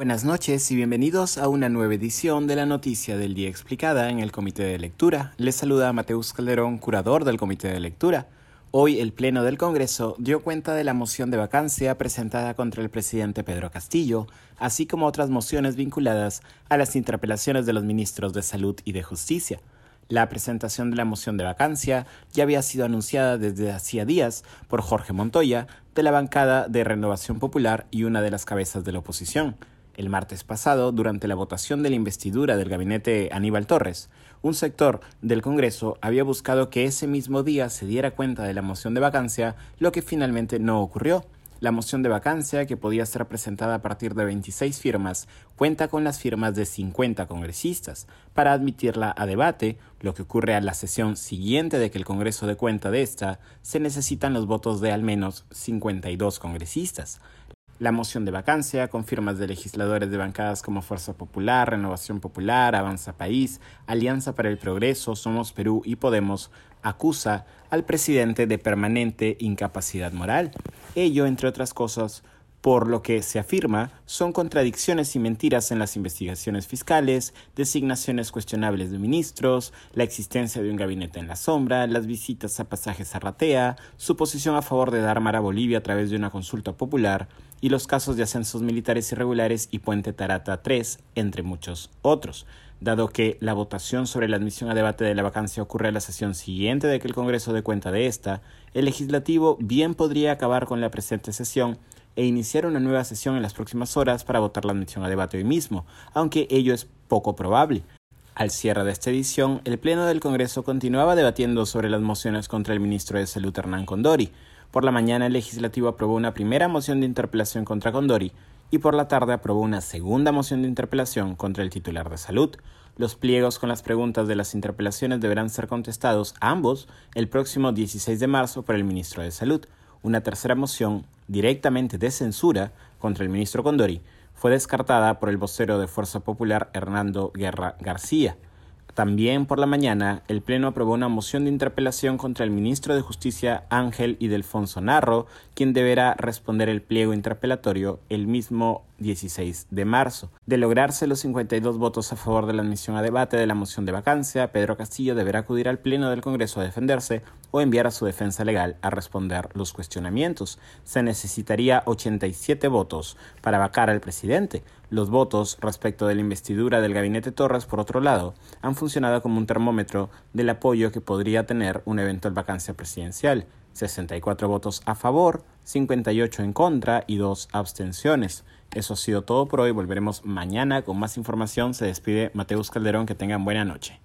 Buenas noches y bienvenidos a una nueva edición de la Noticia del Día Explicada en el Comité de Lectura. Les saluda Mateus Calderón, curador del Comité de Lectura. Hoy el Pleno del Congreso dio cuenta de la moción de vacancia presentada contra el presidente Pedro Castillo, así como otras mociones vinculadas a las interpelaciones de los ministros de Salud y de Justicia. La presentación de la moción de vacancia ya había sido anunciada desde hacía días por Jorge Montoya, de la bancada de Renovación Popular y una de las cabezas de la oposición. El martes pasado, durante la votación de la investidura del gabinete Aníbal Torres, un sector del Congreso había buscado que ese mismo día se diera cuenta de la moción de vacancia, lo que finalmente no ocurrió. La moción de vacancia, que podía ser presentada a partir de 26 firmas, cuenta con las firmas de 50 congresistas. Para admitirla a debate, lo que ocurre a la sesión siguiente de que el Congreso dé cuenta de esta, se necesitan los votos de al menos 52 congresistas. La moción de vacancia, con firmas de legisladores de bancadas como Fuerza Popular, Renovación Popular, Avanza País, Alianza para el Progreso, Somos Perú y Podemos, acusa al presidente de permanente incapacidad moral. Ello, entre otras cosas, por lo que se afirma son contradicciones y mentiras en las investigaciones fiscales, designaciones cuestionables de ministros, la existencia de un gabinete en la sombra, las visitas a pasajes a Ratea, su posición a favor de dar mar a Bolivia a través de una consulta popular y los casos de ascensos militares irregulares y Puente Tarata 3, entre muchos otros. Dado que la votación sobre la admisión a debate de la vacancia ocurre a la sesión siguiente de que el Congreso dé cuenta de esta, el legislativo bien podría acabar con la presente sesión e iniciar una nueva sesión en las próximas horas para votar la admisión a debate hoy mismo, aunque ello es poco probable. Al cierre de esta edición, el Pleno del Congreso continuaba debatiendo sobre las mociones contra el ministro de Salud Hernán Condori. Por la mañana el legislativo aprobó una primera moción de interpelación contra Condori y por la tarde aprobó una segunda moción de interpelación contra el titular de salud. Los pliegos con las preguntas de las interpelaciones deberán ser contestados ambos el próximo 16 de marzo por el ministro de Salud. Una tercera moción, directamente de censura, contra el ministro Condori, fue descartada por el vocero de Fuerza Popular Hernando Guerra García. También por la mañana, el Pleno aprobó una moción de interpelación contra el ministro de Justicia Ángel Idelfonso Narro, quien deberá responder el pliego interpelatorio el mismo 16 de marzo. De lograrse los 52 votos a favor de la admisión a debate de la moción de vacancia, Pedro Castillo deberá acudir al Pleno del Congreso a defenderse o enviar a su defensa legal a responder los cuestionamientos. Se necesitaría 87 votos para vacar al presidente. Los votos respecto de la investidura del gabinete Torres, por otro lado, han funcionado como un termómetro del apoyo que podría tener una eventual vacancia presidencial. 64 votos a favor, 58 en contra y 2 abstenciones. Eso ha sido todo por hoy. Volveremos mañana con más información. Se despide Mateus Calderón. Que tengan buena noche.